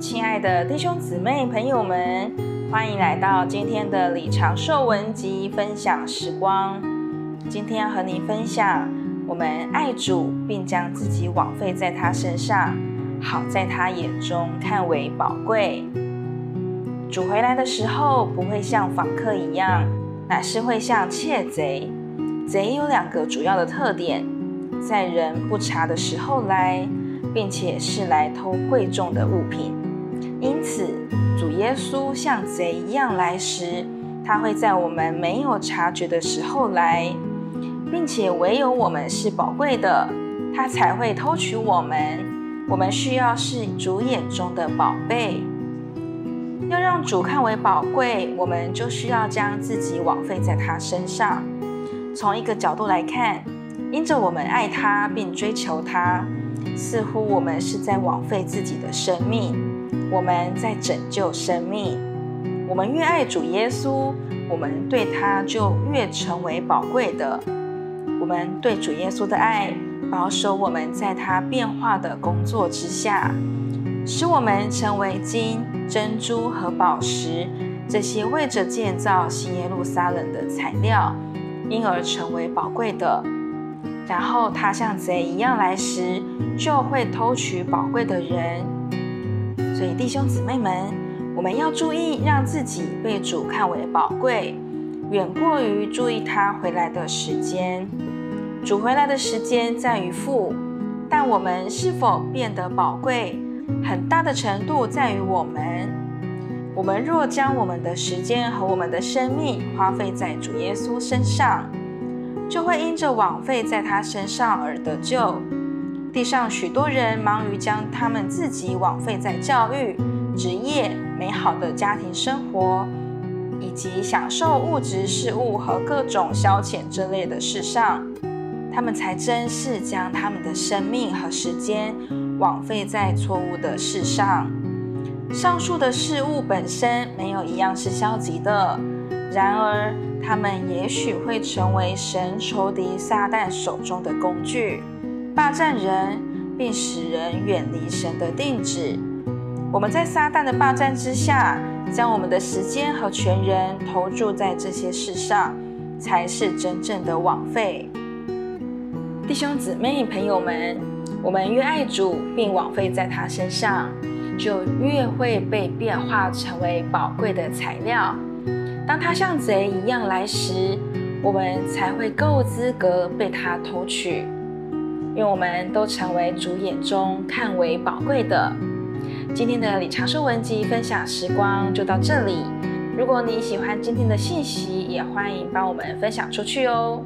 亲爱的弟兄姊妹、朋友们，欢迎来到今天的李长寿文集分享时光。今天要和你分享，我们爱主，并将自己枉费在他身上，好在他眼中看为宝贵。主回来的时候，不会像访客一样，乃是会像窃贼。贼有两个主要的特点，在人不察的时候来，并且是来偷贵重的物品。因此，主耶稣像贼一样来时，他会在我们没有察觉的时候来，并且唯有我们是宝贵的，他才会偷取我们。我们需要是主眼中的宝贝，要让主看为宝贵，我们就需要将自己枉费在他身上。从一个角度来看，因着我们爱他并追求他，似乎我们是在枉费自己的生命。我们在拯救生命。我们越爱主耶稣，我们对他就越成为宝贵的。我们对主耶稣的爱，保守我们在他变化的工作之下，使我们成为金、珍珠和宝石这些为着建造新耶路撒冷的材料，因而成为宝贵的。然后他像贼一样来时，就会偷取宝贵的人。所以弟兄姊妹们，我们要注意，让自己被主看为宝贵，远过于注意他回来的时间。主回来的时间在于父，但我们是否变得宝贵，很大的程度在于我们。我们若将我们的时间和我们的生命花费在主耶稣身上，就会因着枉费在他身上而得救。地上许多人忙于将他们自己枉费在教育、职业、美好的家庭生活，以及享受物质事物和各种消遣这类的事上，他们才真是将他们的生命和时间枉费在错误的事上。上述的事物本身没有一样是消极的，然而他们也许会成为神仇敌撒旦手中的工具。霸占人，并使人远离神的定旨。我们在撒旦的霸占之下，将我们的时间和全人投注在这些事上，才是真正的枉费。弟兄姊妹、朋友们，我们越爱主，并枉费在他身上，就越会被变化成为宝贵的材料。当他像贼一样来时，我们才会够资格被他偷取。愿我们都成为主眼中看为宝贵的。今天的李长寿文集分享时光就到这里。如果你喜欢今天的信息，也欢迎帮我们分享出去哦。